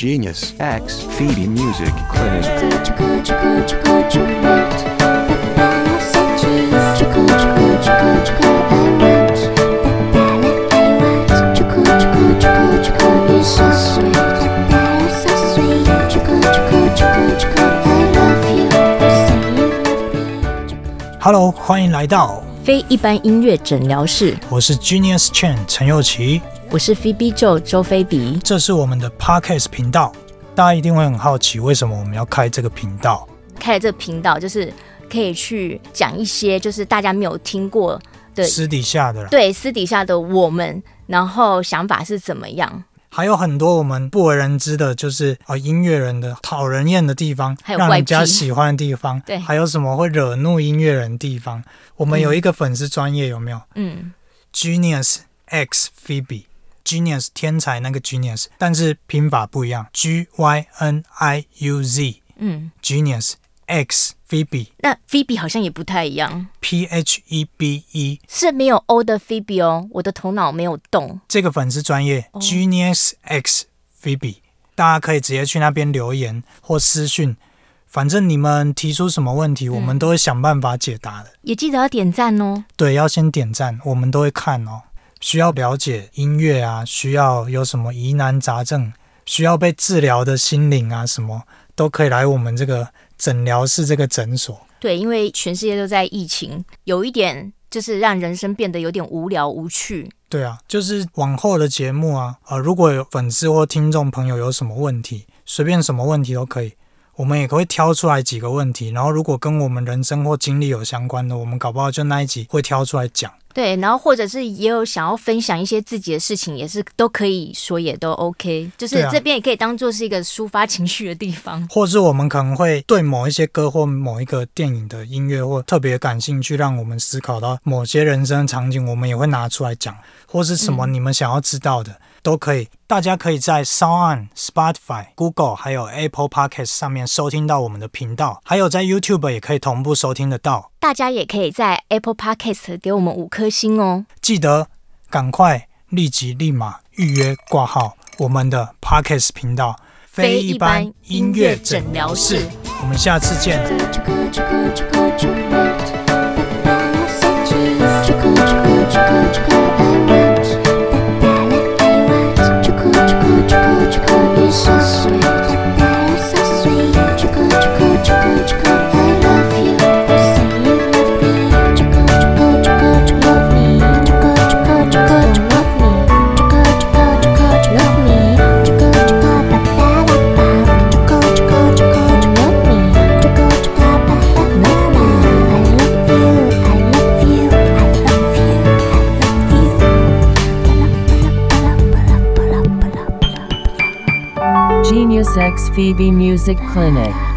Genius X Phoebe Music Clinic. Hello，欢迎来到 非一般音乐诊疗室。我是 Genius Chen 陈佑琪，我是 Phoebe Joe 周菲比。这是我们的 Podcast 频道。大家一定会很好奇，为什么我们要开这个频道？开了这个频道，就是可以去讲一些就是大家没有听过的私底下的，对私底下的我们，然后想法是怎么样？还有很多我们不为人知的，就是啊，音乐人的讨人厌的地方，还有让人家喜欢的地方，对，还有什么会惹怒音乐人的地方？我们有一个粉丝专业有没有？嗯，Genius X Phoebe，Genius 天才那个 Genius，但是拼法不一样，G Y N I U Z，嗯，Genius。X Phoebe，那 Phoebe 好像也不太一样。P H E B E 是没有 O 的 Phoebe 哦，我的头脑没有动。这个粉丝专页、哦、Genius X Phoebe，大家可以直接去那边留言或私讯，反正你们提出什么问题，嗯、我们都会想办法解答的。也记得要点赞哦。对，要先点赞，我们都会看哦。需要了解音乐啊，需要有什么疑难杂症，需要被治疗的心灵啊，什么都可以来我们这个。诊疗室这个诊所，对，因为全世界都在疫情，有一点就是让人生变得有点无聊无趣。对啊，就是往后的节目啊，呃，如果有粉丝或听众朋友有什么问题，随便什么问题都可以，我们也会挑出来几个问题，然后如果跟我们人生或经历有相关的，我们搞不好就那一集会挑出来讲。对，然后或者是也有想要分享一些自己的事情，也是都可以说，也都 OK。就是这边也可以当做是一个抒发情绪的地方，啊、或是我们可能会对某一些歌或某一个电影的音乐或特别感兴趣，让我们思考到某些人生场景，我们也会拿出来讲，或是什么你们想要知道的。嗯都可以，大家可以在 SoundOn、Spotify、Google 还有 Apple Podcast 上面收听到我们的频道，还有在 YouTube 也可以同步收听得到。大家也可以在 Apple Podcast 给我们五颗星哦。记得赶快、立即、立马预约挂号我们的 Podcast 频道，非一般音乐诊疗室。我们下次见。X Phoebe Music Clinic